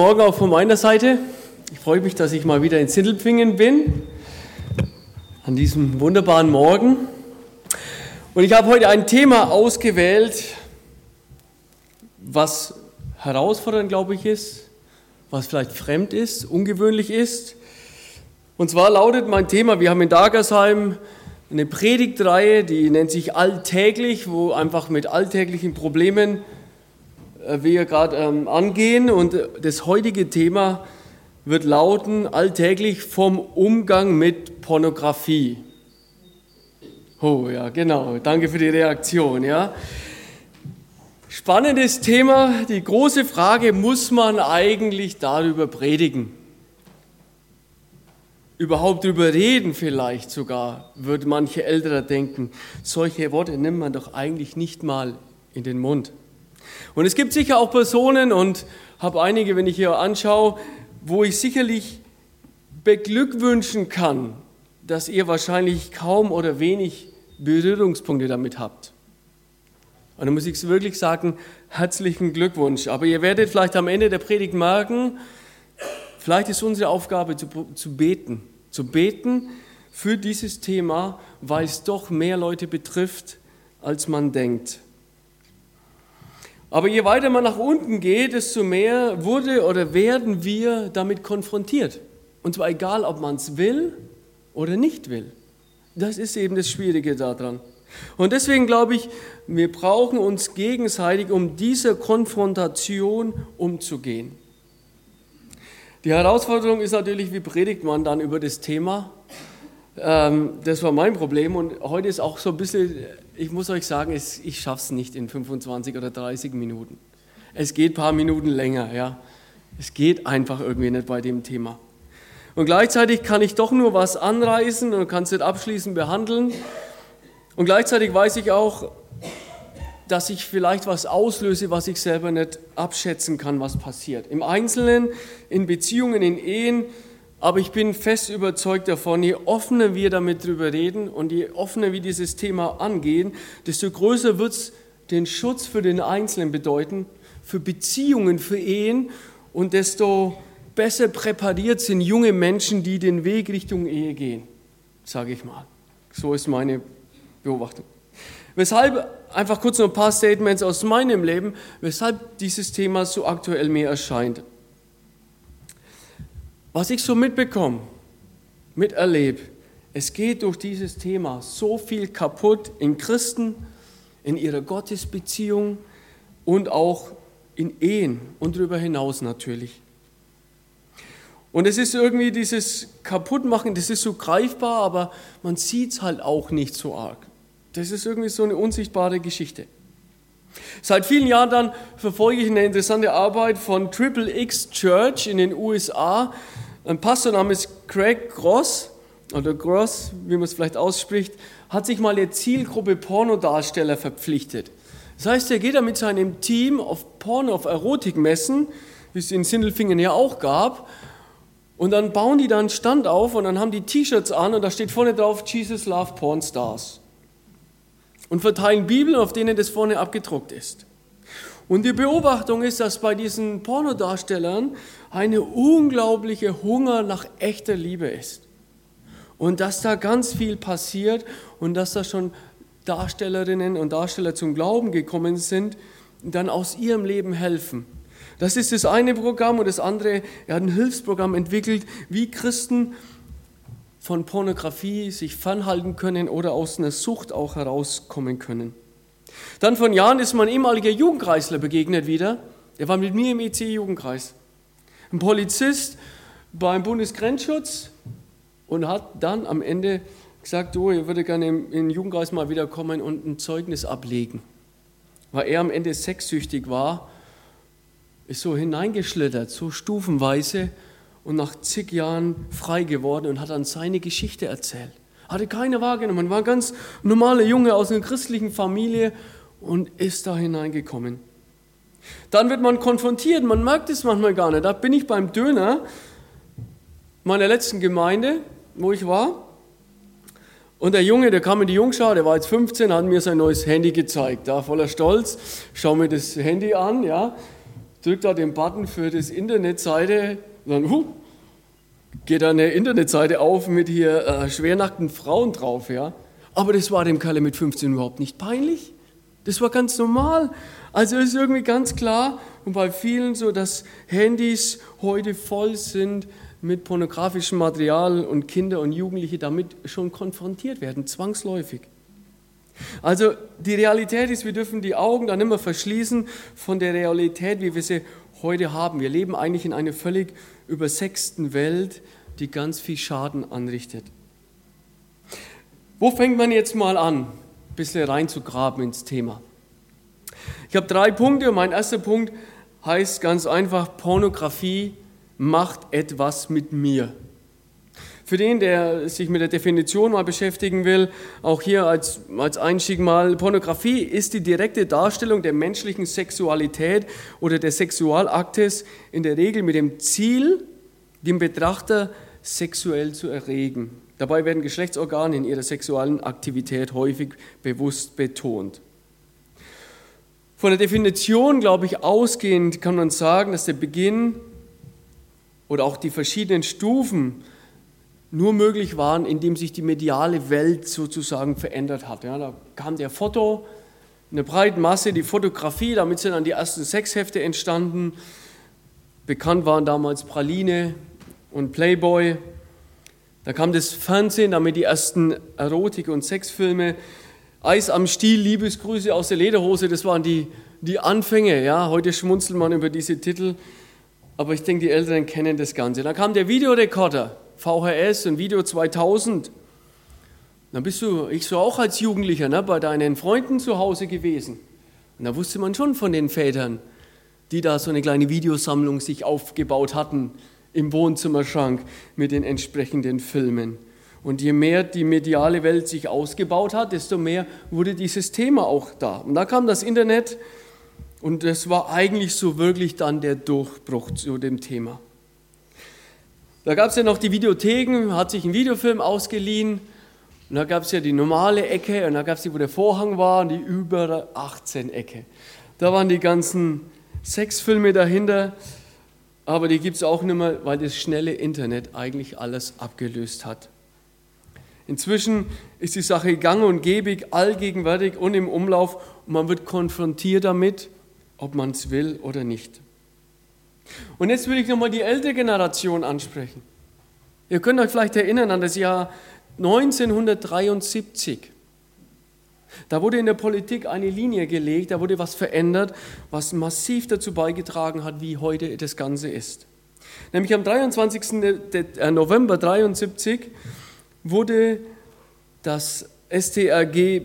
Morgen auch von meiner Seite. Ich freue mich, dass ich mal wieder in Sindelfingen bin, an diesem wunderbaren Morgen. Und ich habe heute ein Thema ausgewählt, was herausfordernd, glaube ich, ist, was vielleicht fremd ist, ungewöhnlich ist. Und zwar lautet mein Thema, wir haben in Dagersheim eine Predigtreihe, die nennt sich Alltäglich, wo einfach mit alltäglichen Problemen wir gerade ähm, angehen. Und das heutige Thema wird lauten, alltäglich vom Umgang mit Pornografie. Oh ja, genau. Danke für die Reaktion. Ja. Spannendes Thema. Die große Frage, muss man eigentlich darüber predigen? Überhaupt darüber reden vielleicht sogar, würde manche Ältere denken. Solche Worte nimmt man doch eigentlich nicht mal in den Mund. Und es gibt sicher auch Personen und habe einige, wenn ich hier anschaue, wo ich sicherlich beglückwünschen kann, dass ihr wahrscheinlich kaum oder wenig Berührungspunkte damit habt. Und da muss ich wirklich sagen, herzlichen Glückwunsch. Aber ihr werdet vielleicht am Ende der Predigt merken, vielleicht ist unsere Aufgabe zu, zu beten, zu beten für dieses Thema, weil es doch mehr Leute betrifft, als man denkt. Aber je weiter man nach unten geht, desto mehr wurde oder werden wir damit konfrontiert. Und zwar egal, ob man es will oder nicht will. Das ist eben das Schwierige daran. Und deswegen glaube ich, wir brauchen uns gegenseitig, um diese Konfrontation umzugehen. Die Herausforderung ist natürlich, wie predigt man dann über das Thema? Ähm, das war mein Problem und heute ist auch so ein bisschen, ich muss euch sagen, ich schaffe es nicht in 25 oder 30 Minuten. Es geht ein paar Minuten länger, ja. Es geht einfach irgendwie nicht bei dem Thema. Und gleichzeitig kann ich doch nur was anreißen und kann es nicht abschließend behandeln. Und gleichzeitig weiß ich auch, dass ich vielleicht was auslöse, was ich selber nicht abschätzen kann, was passiert. Im Einzelnen, in Beziehungen, in Ehen, aber ich bin fest überzeugt davon, je offener wir damit drüber reden und je offener wir dieses Thema angehen, desto größer wird es den Schutz für den Einzelnen bedeuten, für Beziehungen, für Ehen und desto besser präpariert sind junge Menschen, die den Weg Richtung Ehe gehen, sage ich mal. So ist meine Beobachtung. Weshalb, einfach kurz noch ein paar Statements aus meinem Leben, weshalb dieses Thema so aktuell mir erscheint was ich so mitbekomme, miterlebe, es geht durch dieses Thema so viel kaputt in Christen, in ihrer Gottesbeziehung und auch in Ehen und darüber hinaus natürlich. Und es ist irgendwie dieses Kaputtmachen, das ist so greifbar, aber man sieht es halt auch nicht so arg. Das ist irgendwie so eine unsichtbare Geschichte. Seit vielen Jahren dann verfolge ich eine interessante Arbeit von Triple X Church in den USA. Ein Pastor namens Craig Gross, oder Gross, wie man es vielleicht ausspricht, hat sich mal der Zielgruppe Pornodarsteller verpflichtet. Das heißt, er geht da mit seinem Team auf Porno, auf Erotikmessen, wie es in Sindelfingen ja auch gab, und dann bauen die da einen Stand auf und dann haben die T-Shirts an und da steht vorne drauf Jesus Love Porn Stars. Und verteilen Bibeln, auf denen das vorne abgedruckt ist. Und die Beobachtung ist, dass bei diesen Pornodarstellern eine unglaubliche Hunger nach echter Liebe ist. Und dass da ganz viel passiert und dass da schon Darstellerinnen und Darsteller zum Glauben gekommen sind, dann aus ihrem Leben helfen. Das ist das eine Programm und das andere, er hat ein Hilfsprogramm entwickelt, wie Christen von Pornografie sich fernhalten können oder aus einer Sucht auch herauskommen können. Dann von Jahren ist mein ehemaliger Jugendkreisler begegnet wieder. Der war mit mir im EC-Jugendkreis. Ein Polizist beim Bundesgrenzschutz und hat dann am Ende gesagt, du, ich würde gerne in den Jugendkreis mal wiederkommen und ein Zeugnis ablegen. Weil er am Ende sexsüchtig war, ist so hineingeschlittert, so stufenweise und nach zig Jahren frei geworden und hat dann seine Geschichte erzählt hatte keine wahrgenommen, war ein ganz normaler Junge aus einer christlichen Familie und ist da hineingekommen. Dann wird man konfrontiert, man merkt es manchmal gar nicht. Da bin ich beim Döner meiner letzten Gemeinde, wo ich war. Und der Junge, der kam in die Jungschau, der war jetzt 15, hat mir sein neues Handy gezeigt. Da voller Stolz, schau mir das Handy an, ja. drückt da den Button für das Internetseite, dann huh, geht da eine Internetseite auf mit hier äh, schwernackten Frauen drauf, ja. Aber das war dem Kerl mit 15 überhaupt nicht peinlich. Das war ganz normal. Also ist irgendwie ganz klar und bei vielen so, dass Handys heute voll sind mit pornografischem Material und Kinder und Jugendliche damit schon konfrontiert werden, zwangsläufig. Also die Realität ist, wir dürfen die Augen dann immer verschließen von der Realität, wie wir sie heute haben. Wir leben eigentlich in einer völlig übersexten Welt, die ganz viel Schaden anrichtet. Wo fängt man jetzt mal an, ein bisschen reinzugraben ins Thema? Ich habe drei Punkte und mein erster Punkt heißt ganz einfach, Pornografie macht etwas mit mir. Für den, der sich mit der Definition mal beschäftigen will, auch hier als, als Einstieg mal, Pornografie ist die direkte Darstellung der menschlichen Sexualität oder des Sexualaktes in der Regel mit dem Ziel, den Betrachter sexuell zu erregen. Dabei werden Geschlechtsorgane in ihrer sexuellen Aktivität häufig bewusst betont. Von der Definition, glaube ich, ausgehend kann man sagen, dass der Beginn oder auch die verschiedenen Stufen nur möglich waren, indem sich die mediale Welt sozusagen verändert hat. Ja, da kam der Foto, eine breite Masse, die Fotografie, damit sind dann die ersten Sexhefte entstanden. Bekannt waren damals Praline und Playboy. Da kam das Fernsehen, damit die ersten Erotik- und Sexfilme. Eis am Stiel, Liebesgrüße aus der Lederhose, das waren die, die Anfänge. Ja, heute schmunzelt man über diese Titel, aber ich denke, die Älteren kennen das Ganze. Dann kam der Videorekorder. VHS und Video 2000. Dann bist du, ich so auch als Jugendlicher, ne, bei deinen Freunden zu Hause gewesen. Und da wusste man schon von den Vätern, die da so eine kleine Videosammlung sich aufgebaut hatten im Wohnzimmerschrank mit den entsprechenden Filmen. Und je mehr die mediale Welt sich ausgebaut hat, desto mehr wurde dieses Thema auch da. Und da kam das Internet und das war eigentlich so wirklich dann der Durchbruch zu dem Thema. Da gab es ja noch die Videotheken, hat sich ein Videofilm ausgeliehen. Und da gab es ja die normale Ecke und da gab es die, wo der Vorhang war und die über 18 Ecke. Da waren die ganzen Sexfilme dahinter, aber die gibt es auch nicht mehr, weil das schnelle Internet eigentlich alles abgelöst hat. Inzwischen ist die Sache gang und gebig, allgegenwärtig und im Umlauf und man wird konfrontiert damit, ob man es will oder nicht. Und jetzt will ich nochmal die ältere Generation ansprechen. Ihr könnt euch vielleicht erinnern an das Jahr 1973. Da wurde in der Politik eine Linie gelegt, da wurde was verändert, was massiv dazu beigetragen hat, wie heute das Ganze ist. Nämlich am 23. Äh, November 1973 wurde das STRG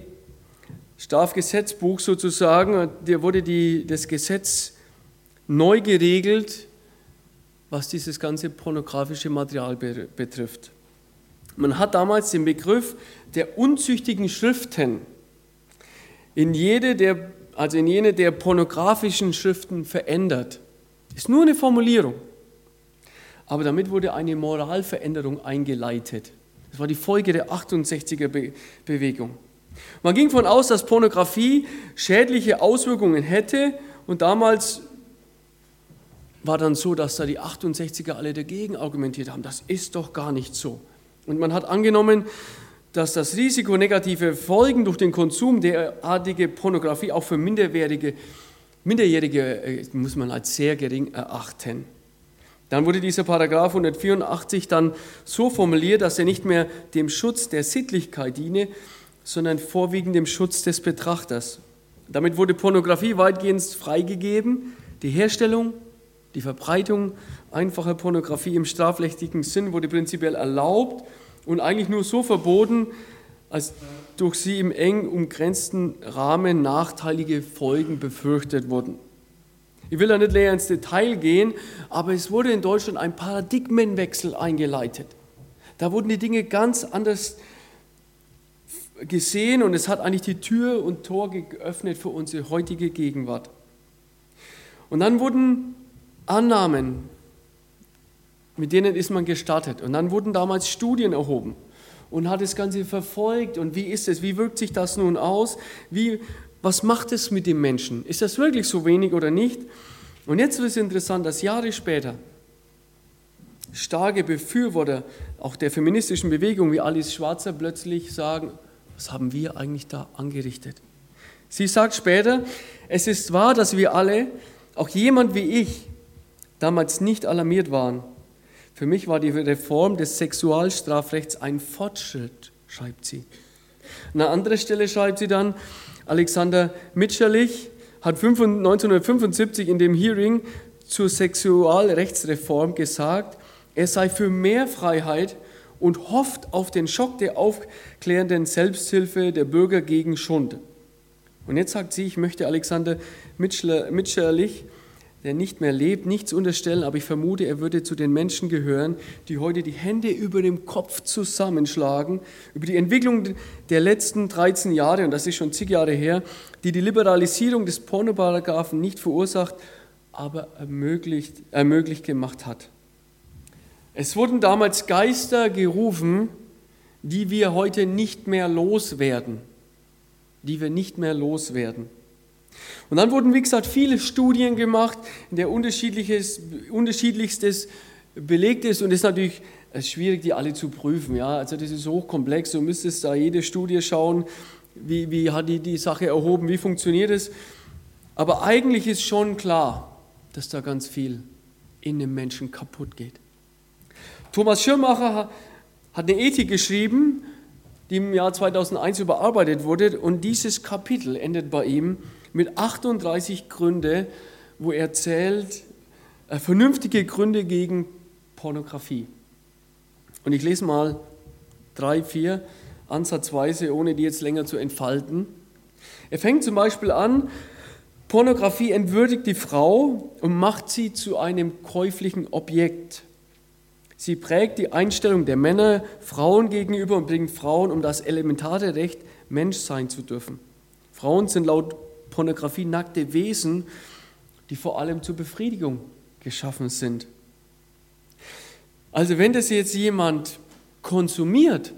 Strafgesetzbuch sozusagen, wurde die, das Gesetz neu geregelt, was dieses ganze pornografische Material betrifft. Man hat damals den Begriff der unzüchtigen Schriften in jede der, also in jene der pornografischen Schriften verändert. Ist nur eine Formulierung. Aber damit wurde eine Moralveränderung eingeleitet. Das war die Folge der 68er Bewegung. Man ging davon aus, dass Pornografie schädliche Auswirkungen hätte und damals war dann so, dass da die 68er alle dagegen argumentiert haben. Das ist doch gar nicht so. Und man hat angenommen, dass das Risiko negative Folgen durch den Konsum derartige Pornografie auch für Minderjährige, Minderjährige äh, muss man als sehr gering erachten. Dann wurde dieser Paragraph 184 dann so formuliert, dass er nicht mehr dem Schutz der Sittlichkeit diene, sondern vorwiegend dem Schutz des Betrachters. Damit wurde Pornografie weitgehend freigegeben. Die Herstellung, die Verbreitung einfacher Pornografie im strafrechtlichen Sinn wurde prinzipiell erlaubt und eigentlich nur so verboten, als durch sie im eng umgrenzten Rahmen nachteilige Folgen befürchtet wurden. Ich will da nicht näher ins Detail gehen, aber es wurde in Deutschland ein Paradigmenwechsel eingeleitet. Da wurden die Dinge ganz anders gesehen und es hat eigentlich die Tür und Tor geöffnet für unsere heutige Gegenwart. Und dann wurden Annahmen, mit denen ist man gestartet. Und dann wurden damals Studien erhoben und hat das Ganze verfolgt. Und wie ist es? Wie wirkt sich das nun aus? Wie, was macht es mit dem Menschen? Ist das wirklich so wenig oder nicht? Und jetzt wird es interessant, dass Jahre später starke Befürworter auch der feministischen Bewegung wie Alice Schwarzer plötzlich sagen, was haben wir eigentlich da angerichtet? Sie sagt später, es ist wahr, dass wir alle, auch jemand wie ich, damals nicht alarmiert waren. Für mich war die Reform des Sexualstrafrechts ein Fortschritt, schreibt sie. An einer anderen Stelle schreibt sie dann, Alexander Mitscherlich hat 1975 in dem Hearing zur Sexualrechtsreform gesagt, er sei für mehr Freiheit und hofft auf den Schock der aufklärenden Selbsthilfe der Bürger gegen Schund. Und jetzt sagt sie, ich möchte Alexander Mitscherlich, der nicht mehr lebt, nichts unterstellen, aber ich vermute, er würde zu den Menschen gehören, die heute die Hände über dem Kopf zusammenschlagen, über die Entwicklung der letzten 13 Jahre, und das ist schon zig Jahre her, die die Liberalisierung des Pornoparagraphen nicht verursacht, aber ermöglicht, ermöglicht gemacht hat. Es wurden damals Geister gerufen, die wir heute nicht mehr loswerden, die wir nicht mehr loswerden. Und dann wurden, wie gesagt, viele Studien gemacht, in der unterschiedliches, unterschiedlichstes belegt ist und es ist natürlich schwierig, die alle zu prüfen. Ja? Also das ist hochkomplex, du müsstest da jede Studie schauen, wie, wie hat die die Sache erhoben, wie funktioniert es. Aber eigentlich ist schon klar, dass da ganz viel in dem Menschen kaputt geht. Thomas Schirmacher hat eine Ethik geschrieben, die im Jahr 2001 überarbeitet wurde und dieses Kapitel endet bei ihm mit 38 Gründe, wo er zählt äh, vernünftige Gründe gegen Pornografie. Und ich lese mal drei, vier ansatzweise, ohne die jetzt länger zu entfalten. Er fängt zum Beispiel an, Pornografie entwürdigt die Frau und macht sie zu einem käuflichen Objekt. Sie prägt die Einstellung der Männer Frauen gegenüber und bringt Frauen um das elementare Recht, Mensch sein zu dürfen. Frauen sind laut Pornografie nackte Wesen, die vor allem zur Befriedigung geschaffen sind. Also wenn das jetzt jemand konsumiert,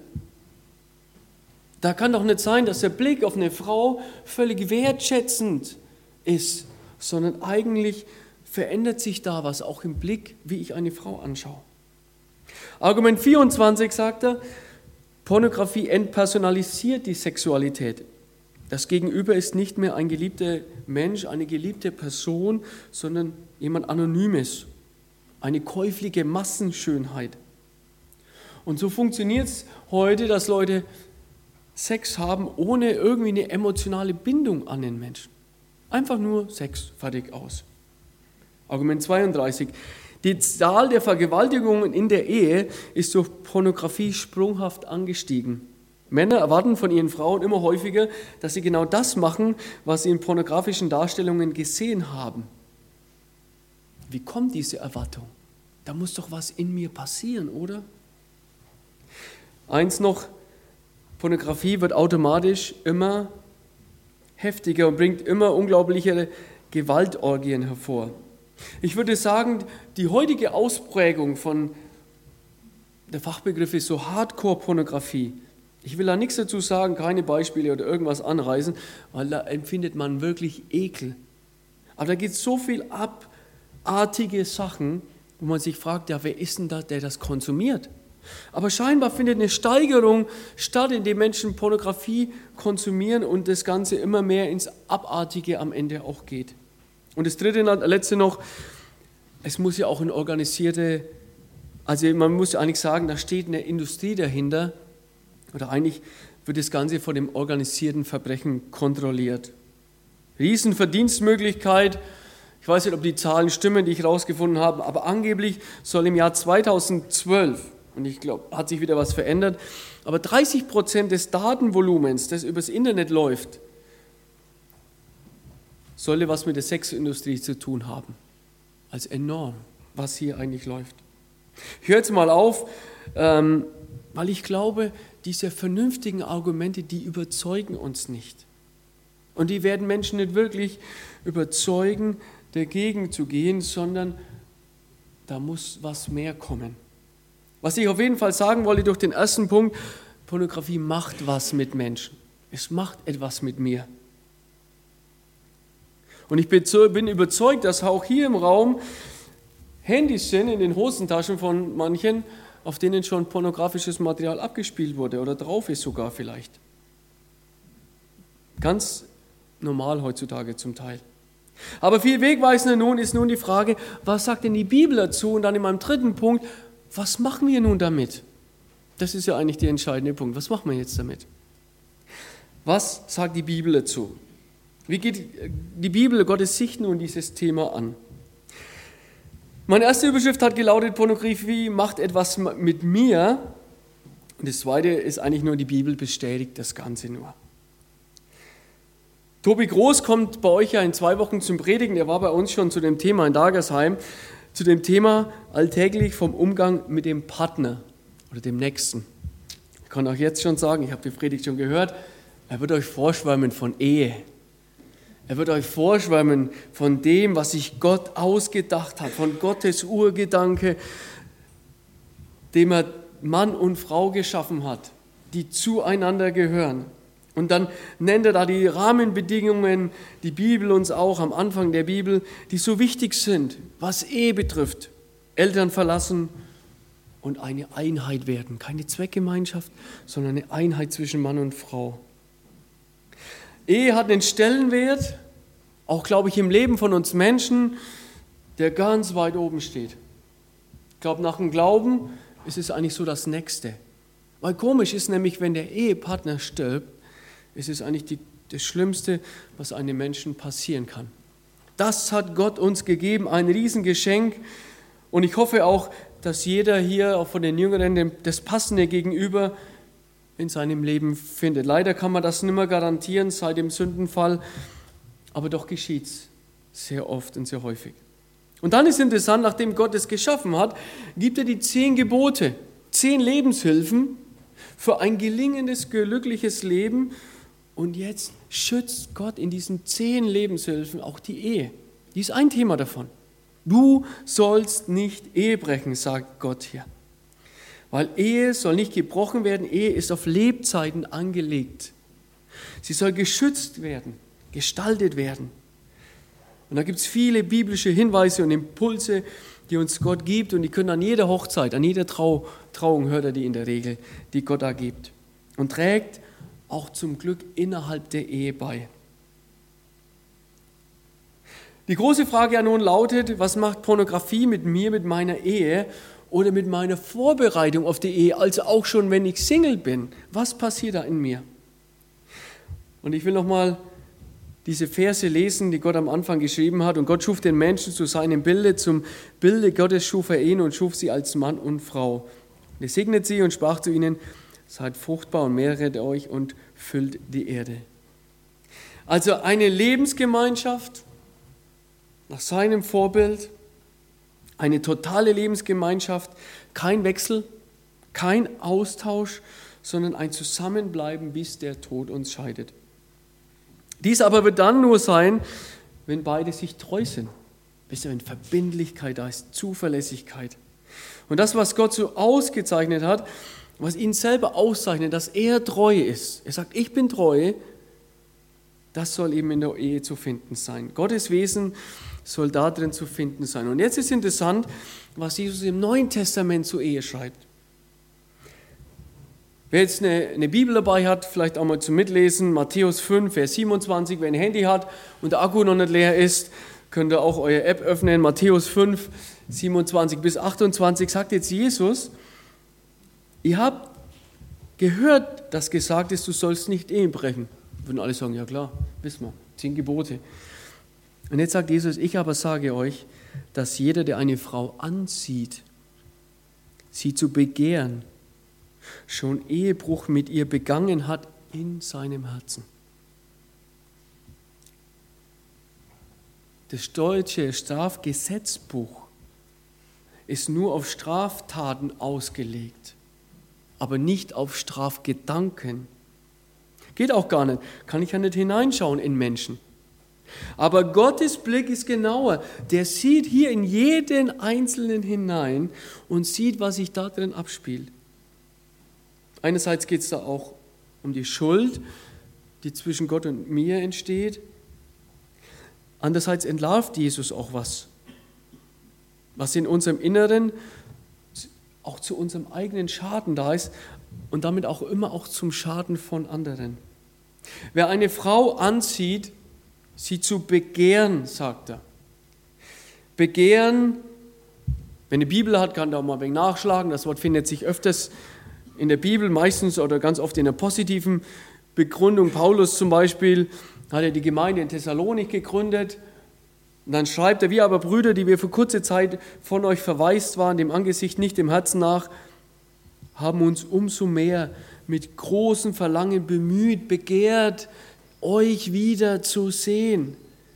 da kann doch nicht sein, dass der Blick auf eine Frau völlig wertschätzend ist, sondern eigentlich verändert sich da was, auch im Blick, wie ich eine Frau anschaue. Argument 24 sagt er, Pornografie entpersonalisiert die Sexualität. Das Gegenüber ist nicht mehr ein geliebter Mensch, eine geliebte Person, sondern jemand Anonymes, eine käufliche Massenschönheit. Und so funktioniert es heute, dass Leute Sex haben ohne irgendwie eine emotionale Bindung an den Menschen. Einfach nur Sex, fertig aus. Argument 32. Die Zahl der Vergewaltigungen in der Ehe ist durch Pornografie sprunghaft angestiegen. Männer erwarten von ihren Frauen immer häufiger, dass sie genau das machen, was sie in pornografischen Darstellungen gesehen haben. Wie kommt diese Erwartung? Da muss doch was in mir passieren, oder? Eins noch, Pornografie wird automatisch immer heftiger und bringt immer unglaublichere Gewaltorgien hervor. Ich würde sagen, die heutige Ausprägung von, der Fachbegriff ist so Hardcore-Pornografie. Ich will da nichts dazu sagen, keine Beispiele oder irgendwas anreißen, weil da empfindet man wirklich Ekel. Aber da geht so viel abartige Sachen, wo man sich fragt, ja, wer ist denn da, der das konsumiert? Aber scheinbar findet eine Steigerung statt, indem Menschen Pornografie konsumieren und das Ganze immer mehr ins Abartige am Ende auch geht. Und das dritte, letzte noch, es muss ja auch eine organisierte, also man muss eigentlich sagen, da steht eine Industrie dahinter, oder eigentlich wird das Ganze von dem organisierten Verbrechen kontrolliert. Riesenverdienstmöglichkeit, ich weiß nicht, ob die Zahlen stimmen, die ich herausgefunden habe, aber angeblich soll im Jahr 2012, und ich glaube, hat sich wieder was verändert, aber 30 Prozent des Datenvolumens, das übers Internet läuft, sollte was mit der Sexindustrie zu tun haben. Als enorm, was hier eigentlich läuft. Ich höre jetzt mal auf, ähm, weil ich glaube, diese vernünftigen Argumente, die überzeugen uns nicht. Und die werden Menschen nicht wirklich überzeugen, dagegen zu gehen, sondern da muss was mehr kommen. Was ich auf jeden Fall sagen wollte durch den ersten Punkt, Pornografie macht was mit Menschen. Es macht etwas mit mir. Und ich bin überzeugt, dass auch hier im Raum Handys sind in den Hosentaschen von manchen, auf denen schon pornografisches Material abgespielt wurde oder drauf ist sogar vielleicht. Ganz normal heutzutage zum Teil. Aber viel wegweisender nun ist nun die Frage, was sagt denn die Bibel dazu? Und dann in meinem dritten Punkt, was machen wir nun damit? Das ist ja eigentlich der entscheidende Punkt. Was machen wir jetzt damit? Was sagt die Bibel dazu? Wie geht die Bibel, Gottes Sicht nun dieses Thema an? Meine erste Überschrift hat gelautet, Pornografie macht etwas mit mir. Und das zweite ist eigentlich nur, die Bibel bestätigt das Ganze nur. Tobi Groß kommt bei euch ja in zwei Wochen zum Predigen. Der war bei uns schon zu dem Thema in Dagersheim, zu dem Thema alltäglich vom Umgang mit dem Partner oder dem Nächsten. Ich kann auch jetzt schon sagen, ich habe die Predigt schon gehört, er wird euch vorschwärmen von Ehe, er wird euch vorschwärmen von dem, was sich Gott ausgedacht hat, von Gottes Urgedanke, dem er Mann und Frau geschaffen hat, die zueinander gehören. Und dann nennt er da die Rahmenbedingungen, die Bibel uns auch am Anfang der Bibel, die so wichtig sind, was Ehe betrifft. Eltern verlassen und eine Einheit werden. Keine Zweckgemeinschaft, sondern eine Einheit zwischen Mann und Frau. Ehe hat einen Stellenwert, auch glaube ich im Leben von uns Menschen, der ganz weit oben steht. Ich glaube, nach dem Glauben ist es eigentlich so das Nächste. Weil komisch ist nämlich, wenn der Ehepartner stirbt, ist es eigentlich die, das Schlimmste, was einem Menschen passieren kann. Das hat Gott uns gegeben, ein Riesengeschenk. Und ich hoffe auch, dass jeder hier, auch von den Jüngeren, das Passende gegenüber in seinem Leben findet. Leider kann man das nicht mehr garantieren seit dem Sündenfall, aber doch geschieht es sehr oft und sehr häufig. Und dann ist interessant, nachdem Gott es geschaffen hat, gibt er die zehn Gebote, zehn Lebenshilfen für ein gelingendes, glückliches Leben. Und jetzt schützt Gott in diesen zehn Lebenshilfen auch die Ehe. Die ist ein Thema davon. Du sollst nicht Ehe brechen, sagt Gott hier. Weil Ehe soll nicht gebrochen werden, Ehe ist auf Lebzeiten angelegt. Sie soll geschützt werden, gestaltet werden. Und da gibt es viele biblische Hinweise und Impulse, die uns Gott gibt und die können an jeder Hochzeit, an jeder Trau Trauung hört er die in der Regel, die Gott da gibt. Und trägt auch zum Glück innerhalb der Ehe bei. Die große Frage ja nun lautet, was macht Pornografie mit mir, mit meiner Ehe oder mit meiner Vorbereitung auf die Ehe, also auch schon, wenn ich Single bin. Was passiert da in mir? Und ich will nochmal diese Verse lesen, die Gott am Anfang geschrieben hat. Und Gott schuf den Menschen zu seinem Bilde, zum Bilde Gottes schuf er ihn und schuf sie als Mann und Frau. Und er segnet sie und sprach zu ihnen, seid fruchtbar und mehret euch und füllt die Erde. Also eine Lebensgemeinschaft nach seinem Vorbild, eine totale Lebensgemeinschaft, kein Wechsel, kein Austausch, sondern ein Zusammenbleiben, bis der Tod uns scheidet. Dies aber wird dann nur sein, wenn beide sich treu sind, bis wenn Verbindlichkeit da ist, Zuverlässigkeit. Und das, was Gott so ausgezeichnet hat, was ihn selber auszeichnet, dass er treu ist. Er sagt, ich bin treu, das soll eben in der Ehe zu finden sein. Gottes Wesen soll da drin zu finden sein. Und jetzt ist interessant, was Jesus im Neuen Testament zur Ehe schreibt. Wer jetzt eine, eine, Bibel dabei hat, vielleicht auch mal zum Mitlesen, Matthäus 5, Vers 27, wer ein Handy hat und der Akku noch nicht leer ist, könnt ihr auch eure App öffnen. Matthäus 5, 27 bis 28 sagt jetzt Jesus, ihr habt gehört, dass gesagt ist, du sollst nicht Ehen brechen. Würden alle sagen, ja klar, wissen wir, zehn Gebote. Und jetzt sagt Jesus, ich aber sage euch, dass jeder, der eine Frau ansieht, sie zu begehren, schon Ehebruch mit ihr begangen hat in seinem Herzen. Das deutsche Strafgesetzbuch ist nur auf Straftaten ausgelegt, aber nicht auf Strafgedanken. Geht auch gar nicht, kann ich ja nicht hineinschauen in Menschen. Aber Gottes Blick ist genauer. Der sieht hier in jeden Einzelnen hinein und sieht, was sich da drin abspielt. Einerseits geht es da auch um die Schuld, die zwischen Gott und mir entsteht. Andererseits entlarvt Jesus auch was, was in unserem Inneren auch zu unserem eigenen Schaden da ist und damit auch immer auch zum Schaden von anderen. Wer eine Frau anzieht, sie zu begehren, sagt er. Begehren, wenn eine Bibel hat, kann da mal ein wenig nachschlagen. Das Wort findet sich öfters in der Bibel, meistens oder ganz oft in der positiven Begründung. Paulus zum Beispiel hat er die Gemeinde in Thessalonik gegründet. Und dann schreibt er, wir aber Brüder, die wir für kurze Zeit von euch verwaist waren, dem Angesicht nicht dem Herzen nach, haben uns umso mehr mit großem Verlangen bemüht, begehrt, euch wieder zu sehen.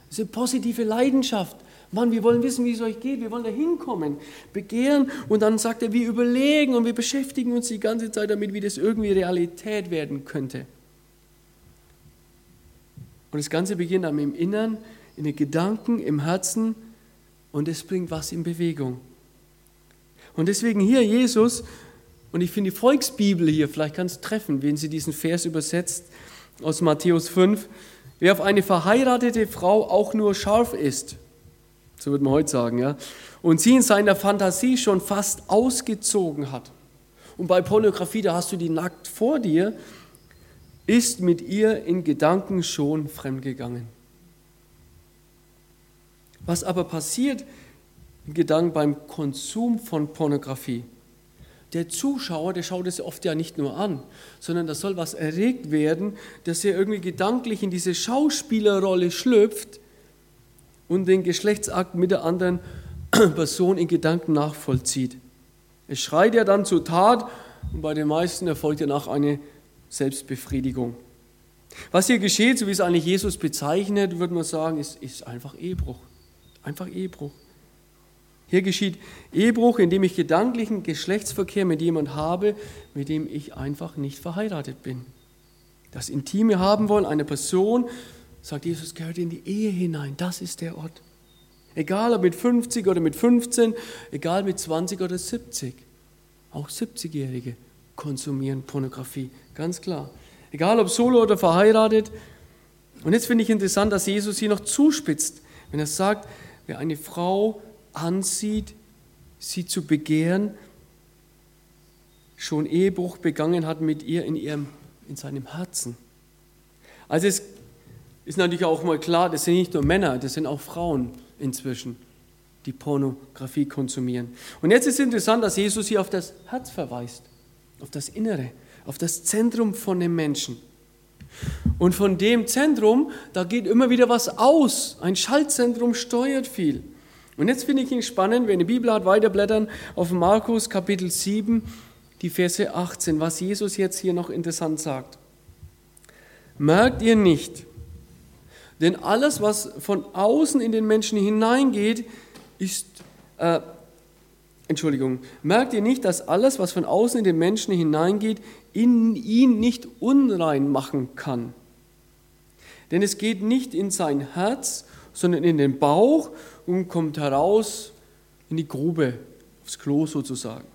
Das ist eine positive Leidenschaft. Mann, wir wollen wissen, wie es euch geht, wir wollen da hinkommen, begehren und dann sagt er, wir überlegen und wir beschäftigen uns die ganze Zeit damit, wie das irgendwie Realität werden könnte. Und das Ganze beginnt dann im Innern, in den Gedanken, im Herzen und es bringt was in Bewegung. Und deswegen hier Jesus, und ich finde die Volksbibel hier, vielleicht kann es treffen, wenn sie diesen Vers übersetzt aus Matthäus 5, wer auf eine verheiratete Frau auch nur scharf ist, so würde man heute sagen, ja, und sie in seiner Fantasie schon fast ausgezogen hat. Und bei Pornografie, da hast du die nackt vor dir, ist mit ihr in Gedanken schon fremdgegangen. Was aber passiert in Gedanken beim Konsum von Pornografie? Der Zuschauer, der schaut es oft ja nicht nur an, sondern da soll was erregt werden, dass er irgendwie gedanklich in diese Schauspielerrolle schlüpft und den Geschlechtsakt mit der anderen Person in Gedanken nachvollzieht. Es schreit ja dann zur Tat und bei den meisten erfolgt danach eine Selbstbefriedigung. Was hier geschieht, so wie es eigentlich Jesus bezeichnet, würde man sagen, ist, ist einfach Ehebruch. Einfach Ehebruch. Hier geschieht Ehebruch, indem ich gedanklichen Geschlechtsverkehr mit jemandem habe, mit dem ich einfach nicht verheiratet bin. Das Intime haben wollen einer Person, sagt Jesus, gehört in die Ehe hinein. Das ist der Ort. Egal ob mit 50 oder mit 15, egal mit 20 oder 70. Auch 70-Jährige konsumieren Pornografie, ganz klar. Egal ob solo oder verheiratet. Und jetzt finde ich interessant, dass Jesus hier noch zuspitzt, wenn er sagt, wer eine Frau ansieht, sie zu begehren, schon Ehebruch begangen hat mit ihr in, ihrem, in seinem Herzen. Also es ist natürlich auch mal klar, das sind nicht nur Männer, das sind auch Frauen inzwischen, die Pornografie konsumieren. Und jetzt ist interessant, dass Jesus hier auf das Herz verweist, auf das Innere, auf das Zentrum von dem Menschen. Und von dem Zentrum, da geht immer wieder was aus. Ein Schaltzentrum steuert viel. Und jetzt finde ich ihn spannend, wenn die Bibel hat, weiterblättern auf Markus Kapitel 7, die Verse 18, was Jesus jetzt hier noch interessant sagt. Merkt ihr nicht, denn alles, was von außen in den Menschen hineingeht, ist, äh, Entschuldigung, merkt ihr nicht, dass alles, was von außen in den Menschen hineingeht, in ihn nicht unrein machen kann? Denn es geht nicht in sein Herz, sondern in den Bauch und kommt heraus in die Grube, aufs Klo sozusagen.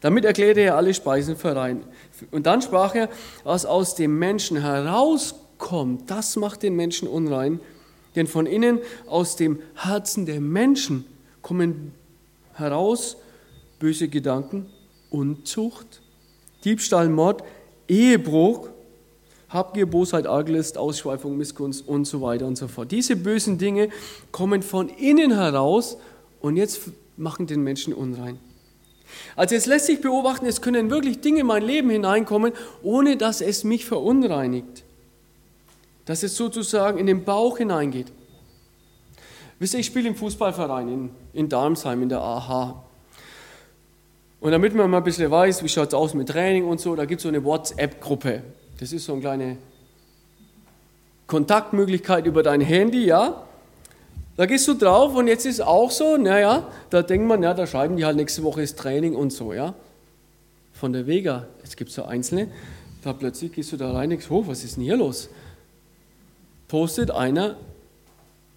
Damit erklärte er alle Speisen für rein. Und dann sprach er, was aus dem Menschen herauskommt, kommt, das macht den Menschen unrein. Denn von innen, aus dem Herzen der Menschen, kommen heraus böse Gedanken, Unzucht, Diebstahl, Mord, Ehebruch, Habgier, Bosheit, Arglist, Ausschweifung, Missgunst und so weiter und so fort. Diese bösen Dinge kommen von innen heraus und jetzt machen den Menschen unrein. Also es lässt sich beobachten, es können wirklich Dinge in mein Leben hineinkommen, ohne dass es mich verunreinigt dass es sozusagen in den Bauch hineingeht. Wisst ihr, ich spiele im Fußballverein in, in Darmsheim in der AH. Und damit man mal ein bisschen weiß, wie schaut es aus mit Training und so, da gibt es so eine WhatsApp-Gruppe. Das ist so eine kleine Kontaktmöglichkeit über dein Handy, ja. Da gehst du drauf und jetzt ist auch so, naja, da denkt man, ja, da schreiben die halt nächste Woche ist Training und so, ja. Von der Vega, jetzt gibt es so einzelne, da plötzlich gehst du da rein und denkst, oh, was ist denn hier los? postet einer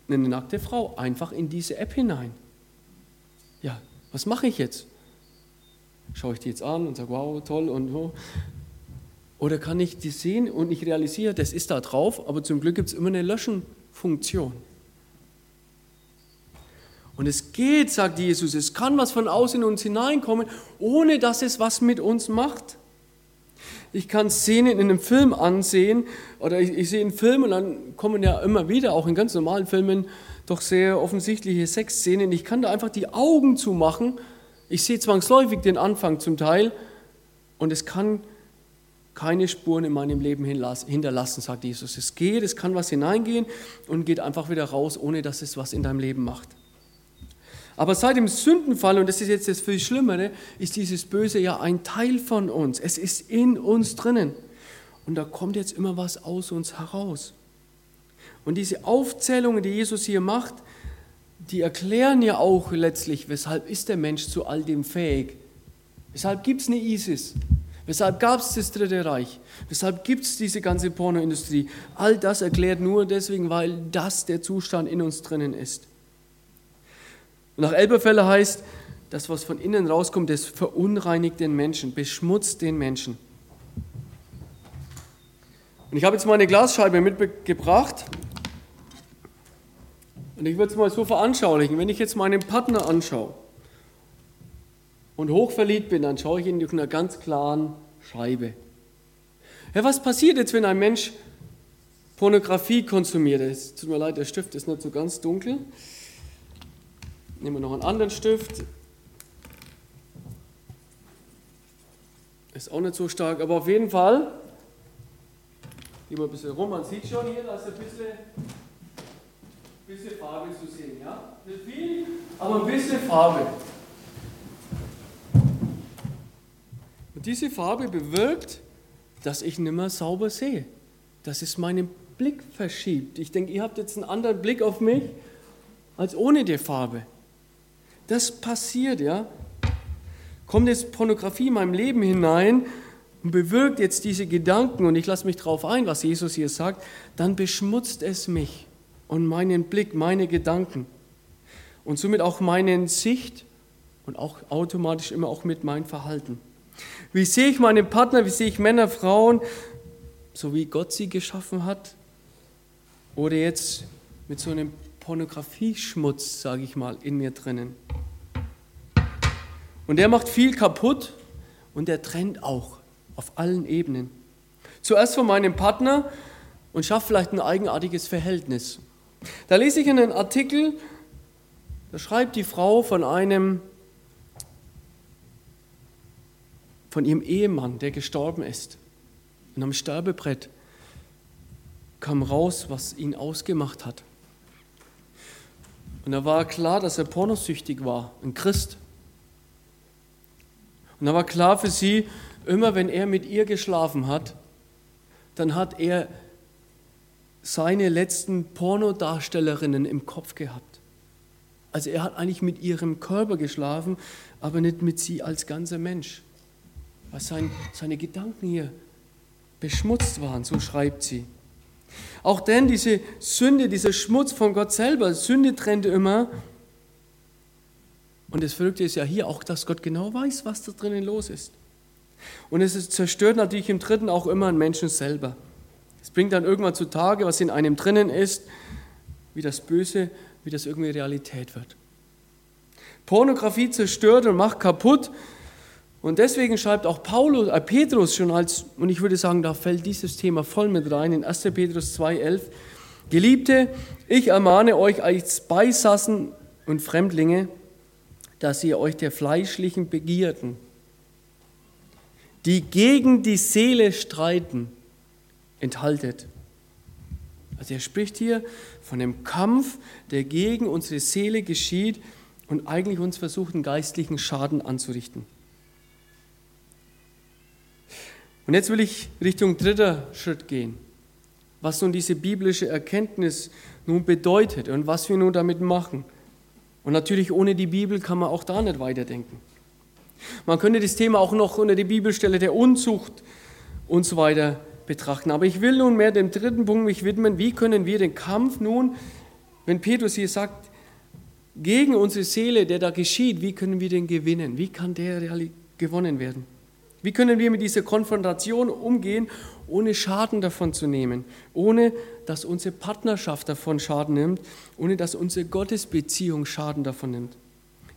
eine nackte Frau einfach in diese App hinein. Ja, was mache ich jetzt? Schaue ich die jetzt an und sage, wow, toll und so. Oder kann ich die sehen und ich realisiere, das ist da drauf, aber zum Glück gibt es immer eine Löschenfunktion. geht, sagt Jesus. Es kann was von außen in uns hineinkommen, ohne dass es was mit uns macht. Ich kann Szenen in einem Film ansehen oder ich, ich sehe einen Film und dann kommen ja immer wieder, auch in ganz normalen Filmen, doch sehr offensichtliche Sexszenen. Ich kann da einfach die Augen zumachen. Ich sehe zwangsläufig den Anfang zum Teil und es kann keine Spuren in meinem Leben hinterlassen, sagt Jesus. Es geht, es kann was hineingehen und geht einfach wieder raus, ohne dass es was in deinem Leben macht. Aber seit dem Sündenfall, und das ist jetzt das viel Schlimmere, ist dieses Böse ja ein Teil von uns. Es ist in uns drinnen. Und da kommt jetzt immer was aus uns heraus. Und diese Aufzählungen, die Jesus hier macht, die erklären ja auch letztlich, weshalb ist der Mensch zu all dem fähig. Weshalb gibt es eine ISIS? Weshalb gab es das Dritte Reich? Weshalb gibt es diese ganze Pornoindustrie? All das erklärt nur deswegen, weil das der Zustand in uns drinnen ist. Und nach Elberfeller heißt, das, was von innen rauskommt, das verunreinigt den Menschen, beschmutzt den Menschen. Und ich habe jetzt mal eine Glasscheibe mitgebracht. Und ich würde es mal so veranschaulichen. Wenn ich jetzt meinen Partner anschaue, und hochverliebt bin, dann schaue ich ihn durch einer ganz klaren Scheibe. Ja, was passiert jetzt, wenn ein Mensch Pornografie konsumiert? Es tut mir leid, der Stift ist nicht so ganz dunkel. Nehmen wir noch einen anderen Stift. Ist auch nicht so stark, aber auf jeden Fall. Gehen wir ein bisschen rum, man sieht schon hier, da ist ein bisschen, bisschen Farbe zu sehen. Ja? Nicht viel, aber ein bisschen Farbe. Diese Farbe bewirkt, dass ich nicht mehr sauber sehe, dass es meinen Blick verschiebt. Ich denke, ihr habt jetzt einen anderen Blick auf mich als ohne die Farbe. Das passiert, ja. Kommt jetzt Pornografie in meinem Leben hinein und bewirkt jetzt diese Gedanken, und ich lasse mich darauf ein, was Jesus hier sagt, dann beschmutzt es mich und meinen Blick, meine Gedanken und somit auch meine Sicht und auch automatisch immer auch mit meinem Verhalten. Wie sehe ich meinen Partner, wie sehe ich Männer, Frauen, so wie Gott sie geschaffen hat? Oder jetzt mit so einem Pornografieschmutz, sage ich mal, in mir drinnen. Und der macht viel kaputt und der trennt auch auf allen Ebenen. Zuerst von meinem Partner und schafft vielleicht ein eigenartiges Verhältnis. Da lese ich in einem Artikel, da schreibt die Frau von einem von ihrem Ehemann, der gestorben ist. Und am Sterbebrett kam raus, was ihn ausgemacht hat. Und da war klar, dass er pornosüchtig war, ein Christ. Und da war klar für sie, immer wenn er mit ihr geschlafen hat, dann hat er seine letzten Pornodarstellerinnen im Kopf gehabt. Also er hat eigentlich mit ihrem Körper geschlafen, aber nicht mit sie als ganzer Mensch weil sein, seine Gedanken hier beschmutzt waren, so schreibt sie. Auch denn diese Sünde, dieser Schmutz von Gott selber, Sünde trennt immer. Und das Verrückte ist ja hier auch, dass Gott genau weiß, was da drinnen los ist. Und es zerstört natürlich im Dritten auch immer einen Menschen selber. Es bringt dann irgendwann zutage, was in einem drinnen ist, wie das Böse, wie das irgendwie Realität wird. Pornografie zerstört und macht kaputt, und deswegen schreibt auch Paulus, äh Petrus schon als, und ich würde sagen, da fällt dieses Thema voll mit rein, in 1. Petrus 2,11. Geliebte, ich ermahne euch als Beisassen und Fremdlinge, dass ihr euch der fleischlichen Begierden, die gegen die Seele streiten, enthaltet. Also er spricht hier von dem Kampf, der gegen unsere Seele geschieht und eigentlich uns versucht, einen geistlichen Schaden anzurichten. Und jetzt will ich Richtung dritter Schritt gehen, was nun diese biblische Erkenntnis nun bedeutet und was wir nun damit machen. Und natürlich ohne die Bibel kann man auch da nicht weiterdenken. Man könnte das Thema auch noch unter die Bibelstelle der Unzucht und so weiter betrachten. Aber ich will nunmehr dem dritten Punkt mich widmen, wie können wir den Kampf nun, wenn Petrus hier sagt, gegen unsere Seele, der da geschieht, wie können wir den gewinnen? Wie kann der gewonnen werden? Wie können wir mit dieser Konfrontation umgehen, ohne Schaden davon zu nehmen, ohne dass unsere Partnerschaft davon Schaden nimmt, ohne dass unsere Gottesbeziehung Schaden davon nimmt?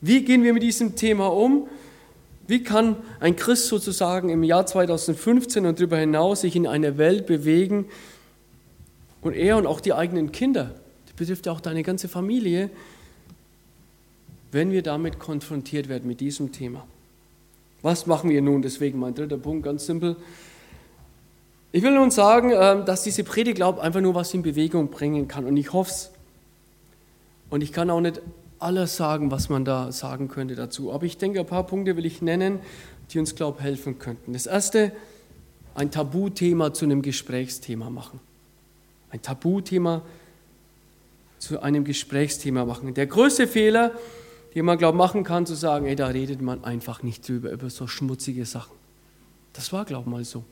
Wie gehen wir mit diesem Thema um? Wie kann ein Christ sozusagen im Jahr 2015 und darüber hinaus sich in einer Welt bewegen und er und auch die eigenen Kinder, das betrifft auch deine ganze Familie, wenn wir damit konfrontiert werden mit diesem Thema? Was machen wir nun? Deswegen mein dritter Punkt, ganz simpel. Ich will nun sagen, ähm, dass diese Predigt, glaube einfach nur was in Bewegung bringen kann. Und ich hoffe es. Und ich kann auch nicht alles sagen, was man da sagen könnte dazu. Aber ich denke, ein paar Punkte will ich nennen, die uns, glaube ich, helfen könnten. Das erste, ein Tabuthema zu einem Gesprächsthema machen. Ein Tabuthema zu einem Gesprächsthema machen. Der größte Fehler, den man, glaube machen kann, zu sagen, ey, da redet man einfach nicht drüber, über so schmutzige Sachen. Das war, glaube ich, mal so.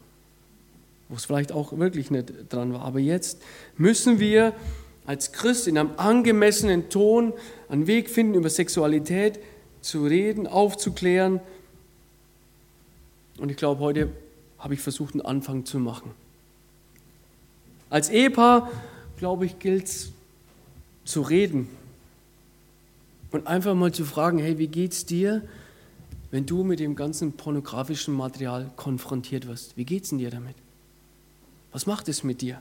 Wo es vielleicht auch wirklich nicht dran war. Aber jetzt müssen wir als Christ in einem angemessenen Ton einen Weg finden, über Sexualität zu reden, aufzuklären. Und ich glaube, heute habe ich versucht, einen Anfang zu machen. Als Ehepaar, glaube ich, gilt es zu reden und einfach mal zu fragen, hey, wie geht's dir, wenn du mit dem ganzen pornografischen Material konfrontiert wirst? Wie geht's denn dir damit? Was macht es mit dir?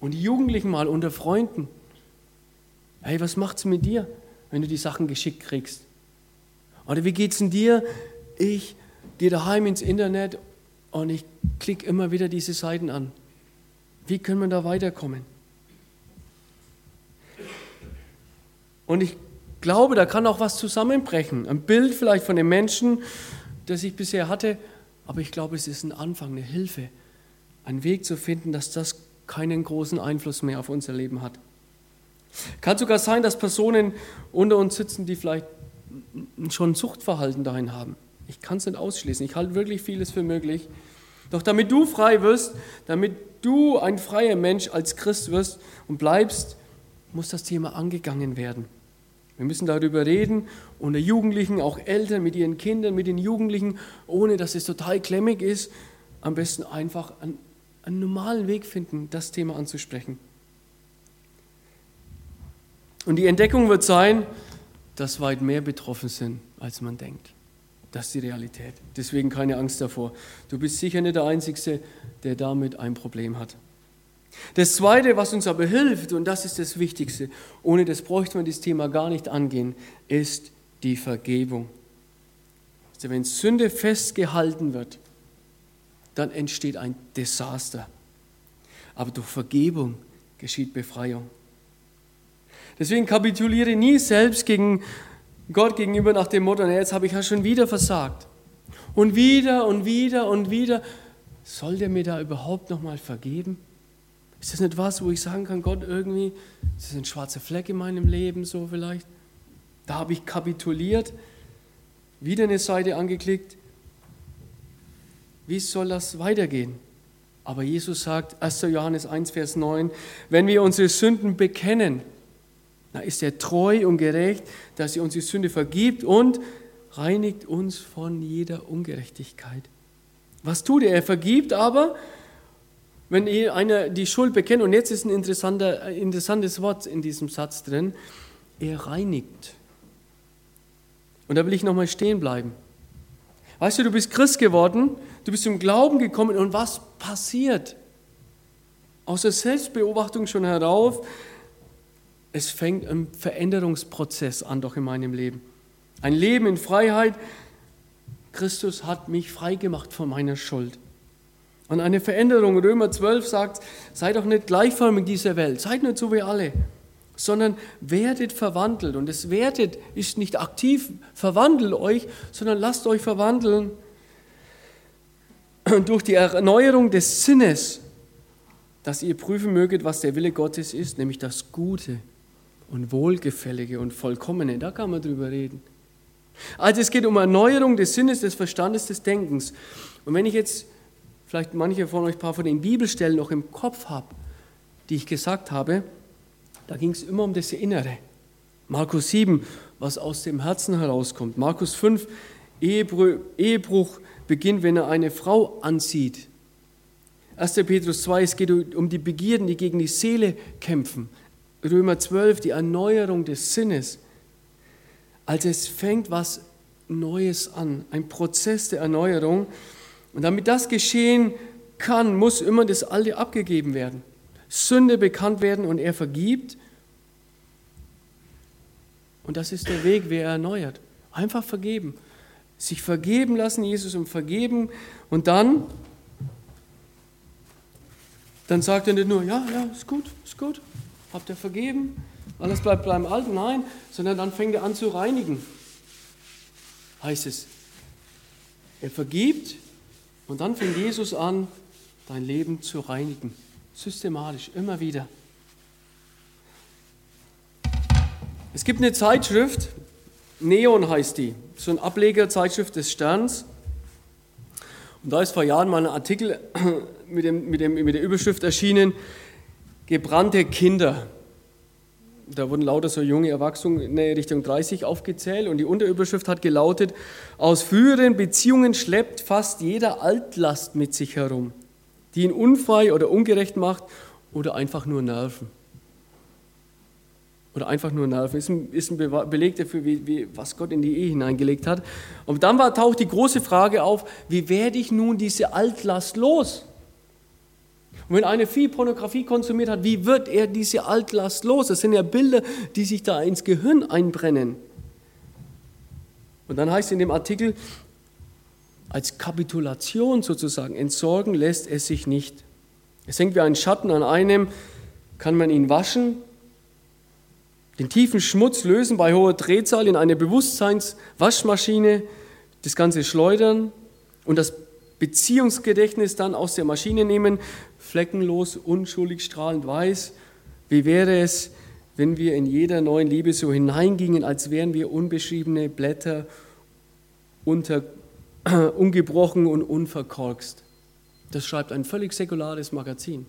Und die Jugendlichen mal unter Freunden. Hey, was macht es mit dir, wenn du die Sachen geschickt kriegst? Oder wie geht es denn dir? Ich gehe daheim ins Internet und ich klicke immer wieder diese Seiten an. Wie können wir da weiterkommen? Und ich glaube, da kann auch was zusammenbrechen. Ein Bild vielleicht von dem Menschen, das ich bisher hatte, aber ich glaube, es ist ein Anfang, eine Hilfe, einen Weg zu finden, dass das keinen großen Einfluss mehr auf unser Leben hat. Kann sogar sein, dass Personen unter uns sitzen, die vielleicht schon Suchtverhalten dahin haben. Ich kann es nicht ausschließen. Ich halte wirklich vieles für möglich. Doch damit du frei wirst, damit du ein freier Mensch als Christ wirst und bleibst, muss das Thema angegangen werden. Wir müssen darüber reden, unter Jugendlichen, auch Eltern mit ihren Kindern, mit den Jugendlichen, ohne dass es total klemmig ist. Am besten einfach einen, einen normalen Weg finden, das Thema anzusprechen. Und die Entdeckung wird sein, dass weit mehr betroffen sind, als man denkt. Das ist die Realität. Deswegen keine Angst davor. Du bist sicher nicht der Einzige, der damit ein Problem hat. Das Zweite, was uns aber hilft, und das ist das Wichtigste, ohne das bräuchte man das Thema gar nicht angehen, ist die Vergebung. Also wenn Sünde festgehalten wird, dann entsteht ein Desaster. Aber durch Vergebung geschieht Befreiung. Deswegen kapituliere nie selbst gegen Gott gegenüber nach dem Motto, jetzt habe ich ja schon wieder versagt. Und wieder und wieder und wieder. Soll der mir da überhaupt noch mal vergeben? Ist das nicht was, wo ich sagen kann, Gott, irgendwie, ist das ein schwarzer Fleck in meinem Leben so vielleicht? Da habe ich kapituliert, wieder eine Seite angeklickt. Wie soll das weitergehen? Aber Jesus sagt, 1. Johannes 1, Vers 9, wenn wir unsere Sünden bekennen, da ist er treu und gerecht, dass er uns die Sünde vergibt und reinigt uns von jeder Ungerechtigkeit. Was tut er? Er vergibt aber, wenn einer die Schuld bekennt, und jetzt ist ein interessanter, interessantes Wort in diesem Satz drin, er reinigt. Und da will ich nochmal stehen bleiben. Weißt du, du bist Christ geworden, du bist zum Glauben gekommen und was passiert? Aus der Selbstbeobachtung schon herauf, es fängt ein Veränderungsprozess an doch in meinem Leben. Ein Leben in Freiheit. Christus hat mich frei gemacht von meiner Schuld. Und eine Veränderung, Römer 12 sagt, seid doch nicht gleichförmig dieser Welt, seid nicht so wie alle, sondern werdet verwandelt. Und das werdet ist nicht aktiv, verwandelt euch, sondern lasst euch verwandeln durch die Erneuerung des Sinnes, dass ihr prüfen möget, was der Wille Gottes ist, nämlich das Gute, und Wohlgefällige und Vollkommene. Da kann man drüber reden. Also es geht um Erneuerung des Sinnes, des Verstandes, des Denkens. Und wenn ich jetzt vielleicht manche von euch ein paar von den Bibelstellen noch im Kopf habe, die ich gesagt habe, da ging es immer um das Innere. Markus 7, was aus dem Herzen herauskommt. Markus 5, Ehebruch beginnt, wenn er eine Frau anzieht. 1. Petrus 2, es geht um die Begierden, die gegen die Seele kämpfen. Römer 12, die Erneuerung des Sinnes. Also es fängt was Neues an, ein Prozess der Erneuerung. Und damit das geschehen kann, muss immer das Alte abgegeben werden. Sünde bekannt werden und er vergibt. Und das ist der Weg, wer erneuert. Einfach vergeben. Sich vergeben lassen, Jesus um vergeben. Und dann, dann sagt er nicht nur, ja, ja, ist gut, ist gut, habt ihr vergeben, alles bleibt beim Alten, nein, sondern dann fängt er an zu reinigen. Heißt es. Er vergibt und dann fängt Jesus an, dein Leben zu reinigen. Systematisch, immer wieder. Es gibt eine Zeitschrift, Neon heißt die, so ein Ablegerzeitschrift des Sterns. Und da ist vor Jahren mal ein Artikel mit, dem, mit, dem, mit der Überschrift erschienen, gebrannte Kinder. Da wurden lauter so junge Erwachsene Richtung 30 aufgezählt und die Unterüberschrift hat gelautet, aus früheren Beziehungen schleppt fast jeder Altlast mit sich herum, die ihn unfrei oder ungerecht macht oder einfach nur nerven. Oder einfach nur nerven. Ist ein, ist ein Beleg dafür, wie, wie, was Gott in die Ehe hineingelegt hat. Und dann war, taucht die große Frage auf, wie werde ich nun diese Altlast los? Und wenn einer viel Pornografie konsumiert hat, wie wird er diese Altlast los? Das sind ja Bilder, die sich da ins Gehirn einbrennen. Und dann heißt in dem Artikel, als Kapitulation sozusagen, entsorgen lässt es sich nicht. Es hängt wie ein Schatten an einem, kann man ihn waschen, den tiefen Schmutz lösen bei hoher Drehzahl in eine Bewusstseinswaschmaschine, das Ganze schleudern und das Beziehungsgedächtnis dann aus der Maschine nehmen, fleckenlos, unschuldig, strahlend weiß. Wie wäre es, wenn wir in jeder neuen Liebe so hineingingen, als wären wir unbeschriebene Blätter, unter, ungebrochen und unverkorkst? Das schreibt ein völlig säkulares Magazin.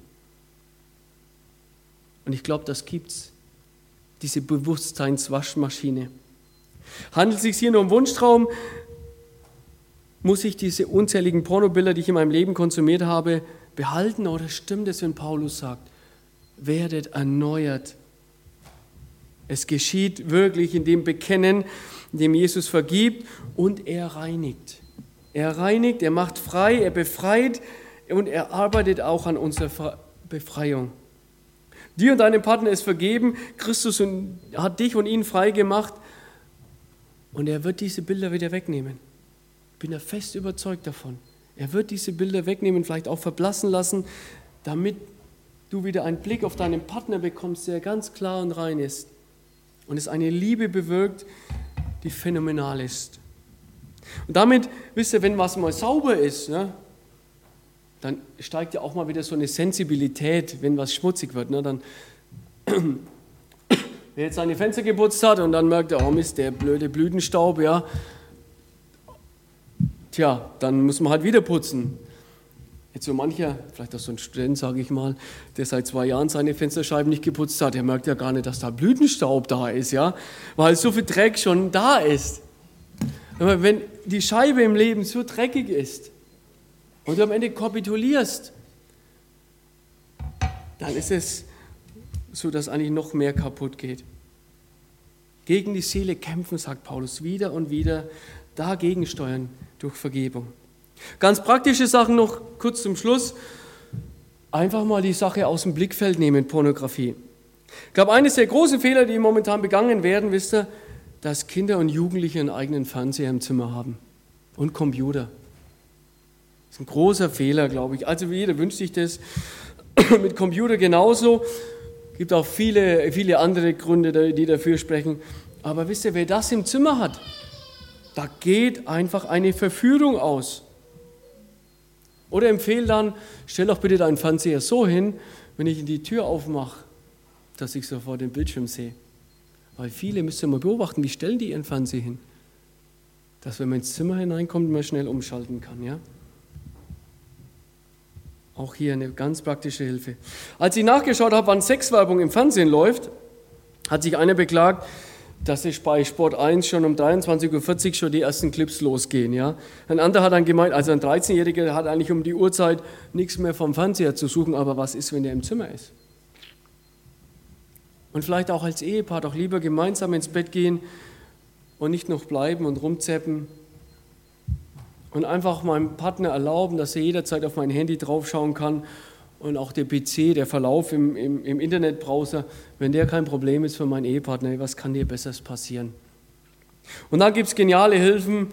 Und ich glaube, das gibt's, diese Bewusstseinswaschmaschine. Handelt es sich hier nur um Wunschtraum, muss ich diese unzähligen Pornobilder, die ich in meinem Leben konsumiert habe, behalten oder stimmt es, wenn Paulus sagt, werdet erneuert? Es geschieht wirklich in dem Bekennen, in dem Jesus vergibt und er reinigt. Er reinigt, er macht frei, er befreit und er arbeitet auch an unserer Befreiung. Dir und deinem Partner ist vergeben, Christus hat dich und ihn frei gemacht und er wird diese Bilder wieder wegnehmen bin er fest überzeugt davon. Er wird diese Bilder wegnehmen, vielleicht auch verblassen lassen, damit du wieder einen Blick auf deinen Partner bekommst, der ganz klar und rein ist. Und es eine Liebe bewirkt, die phänomenal ist. Und damit, wisst ihr, wenn was mal sauber ist, ne, dann steigt ja auch mal wieder so eine Sensibilität, wenn was schmutzig wird. Ne, dann, wer jetzt seine Fenster geputzt hat und dann merkt er, oh Mist, der blöde Blütenstaub, ja, Tja, dann muss man halt wieder putzen. Jetzt so mancher, vielleicht auch so ein Student, sage ich mal, der seit zwei Jahren seine Fensterscheiben nicht geputzt hat, der merkt ja gar nicht, dass da Blütenstaub da ist, ja, weil so viel Dreck schon da ist. Aber wenn die Scheibe im Leben so dreckig ist und du am Ende kapitulierst, dann ist es so, dass eigentlich noch mehr kaputt geht. Gegen die Seele kämpfen, sagt Paulus wieder und wieder, dagegen steuern durch Vergebung. Ganz praktische Sachen noch kurz zum Schluss. Einfach mal die Sache aus dem Blickfeld nehmen, Pornografie. Ich glaube, eines der großen Fehler, die momentan begangen werden, wisst ihr, dass Kinder und Jugendliche einen eigenen Fernseher im Zimmer haben und Computer. Das ist ein großer Fehler, glaube ich. Also jeder wünscht sich das. Mit Computer genauso. Es gibt auch viele, viele andere Gründe, die dafür sprechen. Aber wisst ihr, wer das im Zimmer hat, da geht einfach eine Verführung aus. Oder empfehle dann, stell doch bitte deinen Fernseher so hin, wenn ich die Tür aufmache, dass ich sofort den Bildschirm sehe. Weil viele müsst ihr mal beobachten, wie stellen die ihren Fernseher hin? Dass wenn man ins Zimmer hineinkommt, man schnell umschalten kann, ja? Auch hier eine ganz praktische Hilfe. Als ich nachgeschaut habe, wann Sexwerbung im Fernsehen läuft, hat sich einer beklagt, dass es bei Sport 1 schon um 23.40 Uhr schon die ersten Clips losgehen. Ja? Ein anderer hat dann gemeint, also ein 13-Jähriger hat eigentlich um die Uhrzeit nichts mehr vom Fernseher zu suchen, aber was ist, wenn er im Zimmer ist? Und vielleicht auch als Ehepaar doch lieber gemeinsam ins Bett gehen und nicht noch bleiben und rumzeppen und einfach meinem Partner erlauben, dass er jederzeit auf mein Handy draufschauen kann und auch der PC, der Verlauf im, im, im Internetbrowser, wenn der kein Problem ist für meinen Ehepartner, was kann dir Besseres passieren? Und dann gibt es geniale Hilfen.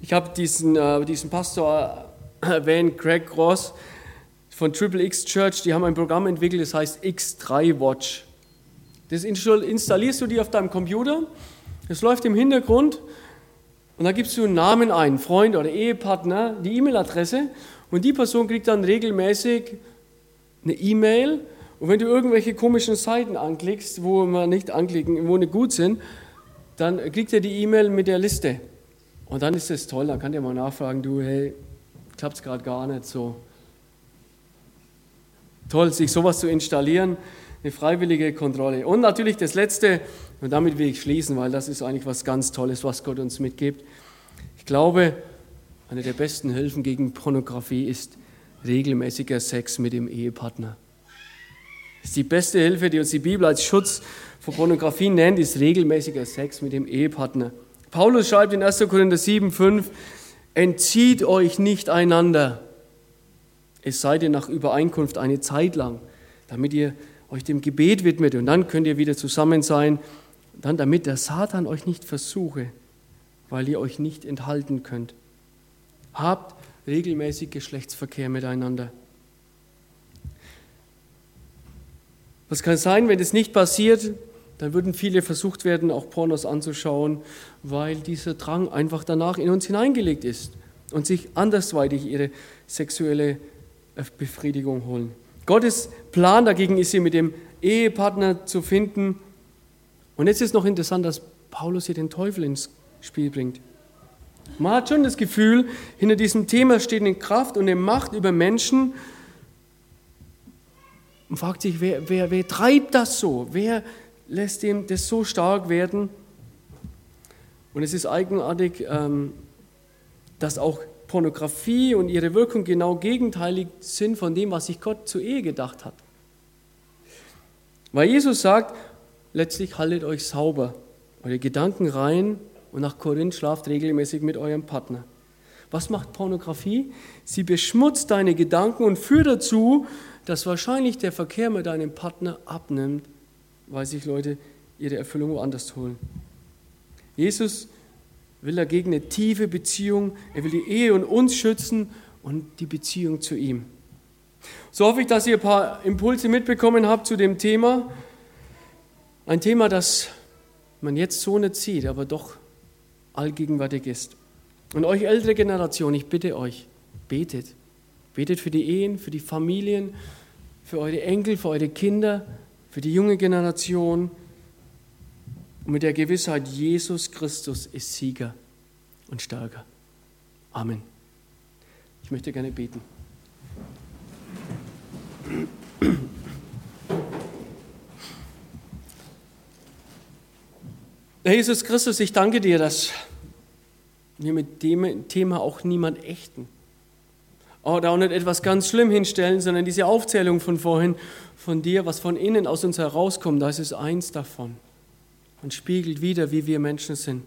Ich habe diesen, äh, diesen Pastor erwähnt, Craig Ross von Triple X Church, die haben ein Programm entwickelt, das heißt X3 Watch. Das installierst du dir auf deinem Computer, das läuft im Hintergrund und da gibst du einen Namen ein, Freund oder Ehepartner, die E-Mail-Adresse und die Person kriegt dann regelmäßig eine E-Mail und wenn du irgendwelche komischen Seiten anklickst, wo man nicht anklicken, wo nicht gut sind, dann kriegt er die E-Mail mit der Liste. Und dann ist es toll, dann kann der mal nachfragen, du, hey, klappt es gerade gar nicht so. Toll, sich sowas zu installieren, eine freiwillige Kontrolle. Und natürlich das Letzte, und damit will ich schließen, weil das ist eigentlich was ganz Tolles, was Gott uns mitgibt. Ich glaube, eine der besten Hilfen gegen Pornografie ist regelmäßiger Sex mit dem Ehepartner. Das ist die beste Hilfe, die uns die Bibel als Schutz vor Pornografie nennt, ist regelmäßiger Sex mit dem Ehepartner. Paulus schreibt in 1. Korinther 7, 5, entzieht euch nicht einander, es sei denn nach Übereinkunft eine Zeit lang, damit ihr euch dem Gebet widmet und dann könnt ihr wieder zusammen sein, dann damit der Satan euch nicht versuche, weil ihr euch nicht enthalten könnt. Habt regelmäßig Geschlechtsverkehr miteinander. Was kann sein, wenn das nicht passiert? Dann würden viele versucht werden, auch Pornos anzuschauen, weil dieser Drang einfach danach in uns hineingelegt ist und sich andersweitig ihre sexuelle Befriedigung holen. Gottes Plan dagegen ist sie mit dem Ehepartner zu finden. Und jetzt ist noch interessant, dass Paulus hier den Teufel ins Spiel bringt. Man hat schon das Gefühl, hinter diesem Thema steht eine Kraft und eine Macht über Menschen. Und fragt sich, wer, wer, wer treibt das so? Wer lässt ihm das so stark werden? Und es ist eigenartig, ähm, dass auch Pornografie und ihre Wirkung genau gegenteilig sind von dem, was sich Gott zur Ehe gedacht hat. Weil Jesus sagt, letztlich haltet euch sauber, eure Gedanken rein und nach Korinth schlaft regelmäßig mit eurem Partner. Was macht Pornografie? Sie beschmutzt deine Gedanken und führt dazu, dass wahrscheinlich der Verkehr mit deinem Partner abnimmt, weil sich Leute ihre Erfüllung woanders holen. Jesus will dagegen eine tiefe Beziehung, er will die Ehe und uns schützen und die Beziehung zu ihm. So hoffe ich, dass ihr ein paar Impulse mitbekommen habt zu dem Thema. Ein Thema, das man jetzt so nicht sieht, aber doch allgegenwärtig ist. Und euch ältere Generation, ich bitte euch, betet. Betet für die Ehen, für die Familien, für eure Enkel, für eure Kinder, für die junge Generation. Und mit der Gewissheit, Jesus Christus ist Sieger und Stärker. Amen. Ich möchte gerne beten. Herr Jesus Christus, ich danke dir, dass wir mit dem Thema auch niemand echten. Oder auch nicht etwas ganz schlimm hinstellen, sondern diese Aufzählung von vorhin, von dir, was von innen aus uns herauskommt, das ist eins davon und spiegelt wieder, wie wir Menschen sind.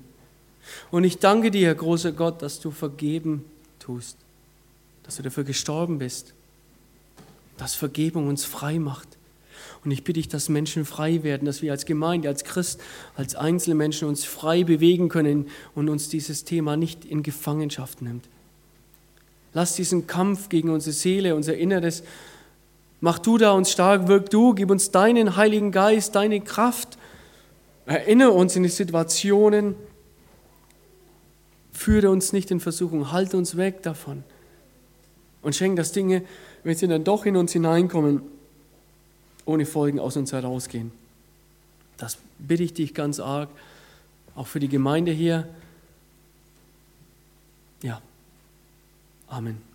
Und ich danke dir, großer Gott, dass du vergeben tust, dass du dafür gestorben bist, dass Vergebung uns frei macht. Und ich bitte dich, dass Menschen frei werden, dass wir als Gemeinde, als Christ, als einzelne Menschen uns frei bewegen können und uns dieses Thema nicht in Gefangenschaft nimmt. Lass diesen Kampf gegen unsere Seele, unser Inneres, mach du da uns stark, wirk du, gib uns deinen Heiligen Geist, deine Kraft, erinnere uns in die Situationen, führe uns nicht in Versuchung, halte uns weg davon. Und schenke, dass Dinge, wenn sie dann doch in uns hineinkommen, ohne Folgen aus uns herausgehen. Das bitte ich dich ganz arg, auch für die Gemeinde hier. Ja, Amen.